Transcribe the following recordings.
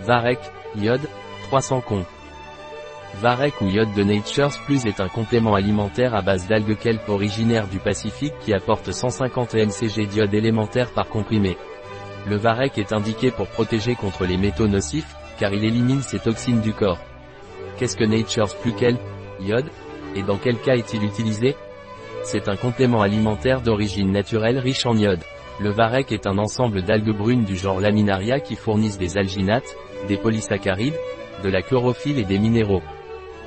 Varec, iode, 300 cons. Varec ou iode de Nature's Plus est un complément alimentaire à base d'algues kelp originaire du Pacifique qui apporte 150 mcg d'iode élémentaire par comprimé. Le Varec est indiqué pour protéger contre les métaux nocifs, car il élimine ces toxines du corps. Qu'est-ce que Nature's Plus Kelp Iode Et dans quel cas est-il utilisé? C'est un complément alimentaire d'origine naturelle riche en iode. Le varech est un ensemble d'algues brunes du genre Laminaria qui fournissent des alginates, des polysaccharides, de la chlorophylle et des minéraux.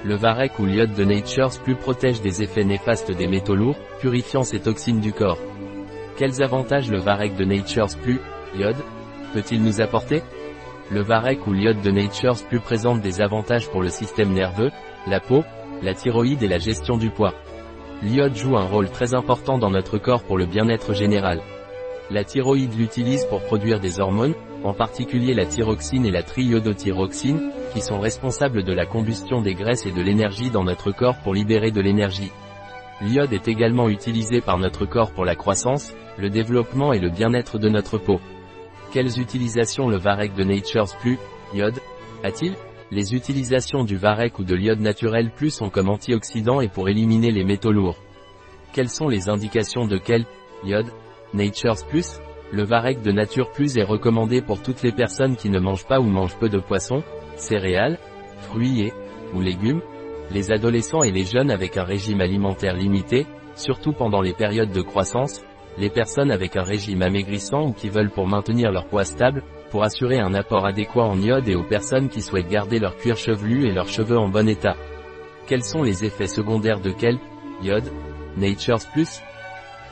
Le varech ou l'iode de Nature's Plus protège des effets néfastes des métaux lourds, purifiant ces toxines du corps. Quels avantages le varech de Nature's Plus, iode, peut-il nous apporter? Le varech ou l'iode de Nature's Plus présente des avantages pour le système nerveux, la peau, la thyroïde et la gestion du poids. L'iode joue un rôle très important dans notre corps pour le bien-être général. La thyroïde l'utilise pour produire des hormones, en particulier la thyroxine et la triiodothyroxine, qui sont responsables de la combustion des graisses et de l'énergie dans notre corps pour libérer de l'énergie. L'iode est également utilisé par notre corps pour la croissance, le développement et le bien-être de notre peau. Quelles utilisations le Varec de Nature's Plus, iode, a-t-il? Les utilisations du Varec ou de l'iode naturel plus sont comme antioxydant et pour éliminer les métaux lourds. Quelles sont les indications de quel, iode, Nature's Plus, le Varec de Nature Plus est recommandé pour toutes les personnes qui ne mangent pas ou mangent peu de poissons, céréales, fruits et, ou légumes, les adolescents et les jeunes avec un régime alimentaire limité, surtout pendant les périodes de croissance, les personnes avec un régime amaigrissant ou qui veulent pour maintenir leur poids stable, pour assurer un apport adéquat en iode et aux personnes qui souhaitent garder leur cuir chevelu et leurs cheveux en bon état. Quels sont les effets secondaires de kelp, iode, Nature's Plus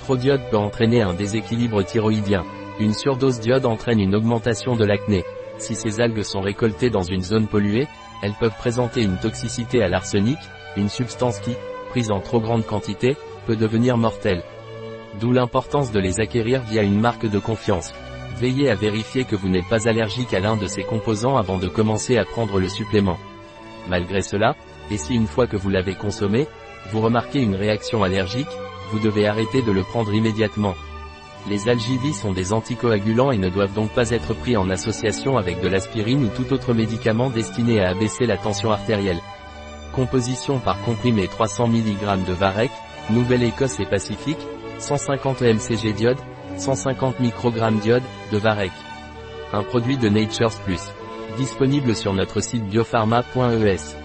Trop peut entraîner un déséquilibre thyroïdien. Une surdose d'iode entraîne une augmentation de l'acné. Si ces algues sont récoltées dans une zone polluée, elles peuvent présenter une toxicité à l'arsenic, une substance qui, prise en trop grande quantité, peut devenir mortelle. D'où l'importance de les acquérir via une marque de confiance. Veillez à vérifier que vous n'êtes pas allergique à l'un de ces composants avant de commencer à prendre le supplément. Malgré cela, et si une fois que vous l'avez consommé, vous remarquez une réaction allergique, vous devez arrêter de le prendre immédiatement. Les algivis sont des anticoagulants et ne doivent donc pas être pris en association avec de l'aspirine ou tout autre médicament destiné à abaisser la tension artérielle. Composition par comprimé 300 mg de Varec, Nouvelle-Écosse et Pacifique, 150 mcg d'iode, 150 microgrammes d'iode, de Varec. Un produit de Nature's Plus. Disponible sur notre site biopharma.es.